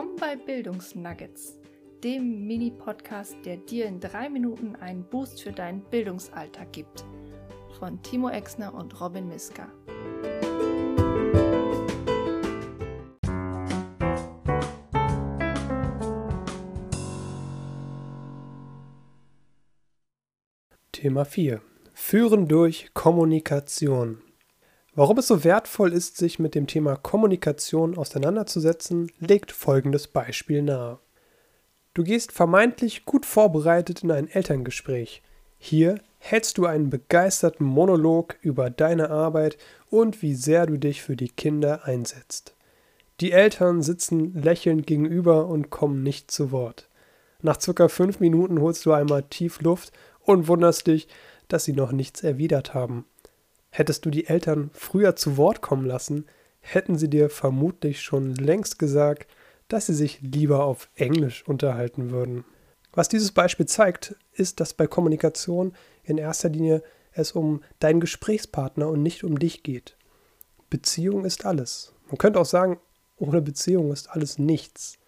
Willkommen bei Bildungsnuggets, dem Mini-Podcast, der dir in drei Minuten einen Boost für deinen Bildungsalltag gibt. Von Timo Exner und Robin Miska. Thema 4. Führen durch Kommunikation. Warum es so wertvoll ist, sich mit dem Thema Kommunikation auseinanderzusetzen, legt folgendes Beispiel nahe. Du gehst vermeintlich gut vorbereitet in ein Elterngespräch. Hier hältst du einen begeisterten Monolog über deine Arbeit und wie sehr du dich für die Kinder einsetzt. Die Eltern sitzen lächelnd gegenüber und kommen nicht zu Wort. Nach circa fünf Minuten holst du einmal tief Luft und wunderst dich, dass sie noch nichts erwidert haben. Hättest du die Eltern früher zu Wort kommen lassen, hätten sie dir vermutlich schon längst gesagt, dass sie sich lieber auf Englisch unterhalten würden. Was dieses Beispiel zeigt, ist, dass bei Kommunikation in erster Linie es um deinen Gesprächspartner und nicht um dich geht. Beziehung ist alles. Man könnte auch sagen, ohne Beziehung ist alles nichts.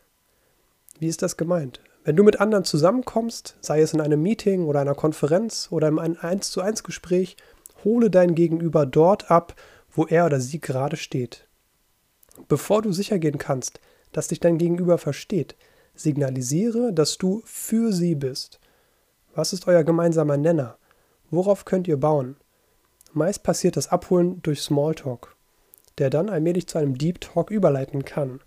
Wie ist das gemeint? Wenn du mit anderen zusammenkommst, sei es in einem Meeting oder einer Konferenz oder in einem 1 zu 1 Gespräch, hole dein Gegenüber dort ab, wo er oder sie gerade steht. Bevor du sicher gehen kannst, dass dich dein Gegenüber versteht, signalisiere, dass du für sie bist. Was ist euer gemeinsamer Nenner? Worauf könnt ihr bauen? Meist passiert das Abholen durch Smalltalk, der dann allmählich zu einem Deep Talk überleiten kann.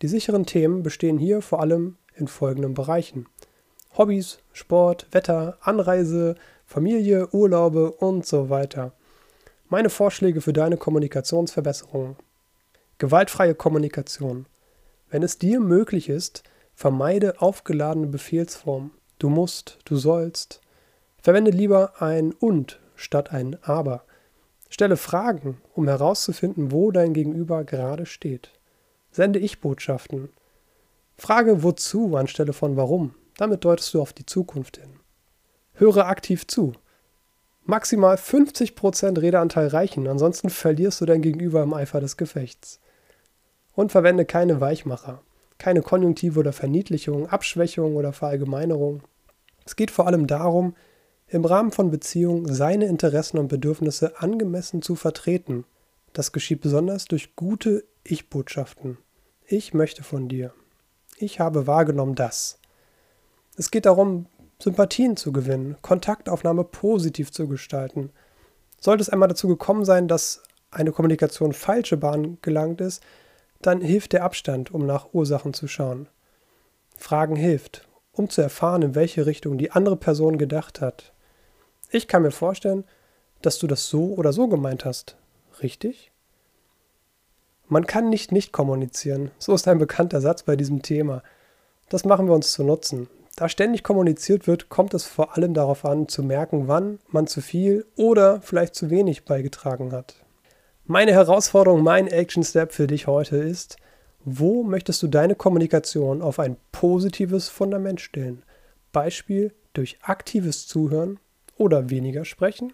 Die sicheren Themen bestehen hier vor allem in folgenden Bereichen. Hobbys, Sport, Wetter, Anreise, Familie, Urlaube und so weiter. Meine Vorschläge für deine Kommunikationsverbesserung. Gewaltfreie Kommunikation. Wenn es dir möglich ist, vermeide aufgeladene Befehlsformen. Du musst, du sollst. Verwende lieber ein und statt ein aber. Stelle Fragen, um herauszufinden, wo dein Gegenüber gerade steht. Sende Ich-Botschaften. Frage wozu anstelle von warum. Damit deutest du auf die Zukunft hin. Höre aktiv zu. Maximal 50% Redeanteil reichen, ansonsten verlierst du dein Gegenüber im Eifer des Gefechts. Und verwende keine Weichmacher, keine Konjunktive oder Verniedlichung, Abschwächung oder Verallgemeinerung. Es geht vor allem darum, im Rahmen von Beziehungen seine Interessen und Bedürfnisse angemessen zu vertreten. Das geschieht besonders durch gute Ich-Botschaften. Ich möchte von dir. Ich habe wahrgenommen das. Es geht darum, Sympathien zu gewinnen, Kontaktaufnahme positiv zu gestalten. Sollte es einmal dazu gekommen sein, dass eine Kommunikation falsche Bahn gelangt ist, dann hilft der Abstand, um nach Ursachen zu schauen. Fragen hilft, um zu erfahren, in welche Richtung die andere Person gedacht hat. Ich kann mir vorstellen, dass du das so oder so gemeint hast. Richtig? Man kann nicht nicht kommunizieren. So ist ein bekannter Satz bei diesem Thema. Das machen wir uns zu Nutzen. Da ständig kommuniziert wird, kommt es vor allem darauf an, zu merken, wann man zu viel oder vielleicht zu wenig beigetragen hat. Meine Herausforderung, mein Action Step für dich heute ist, wo möchtest du deine Kommunikation auf ein positives Fundament stellen? Beispiel durch aktives Zuhören oder weniger sprechen?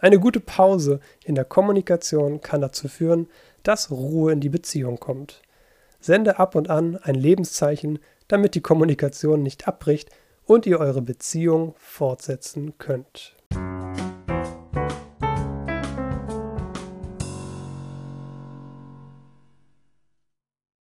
Eine gute Pause in der Kommunikation kann dazu führen, dass Ruhe in die Beziehung kommt. Sende ab und an ein Lebenszeichen, damit die Kommunikation nicht abbricht und ihr eure Beziehung fortsetzen könnt.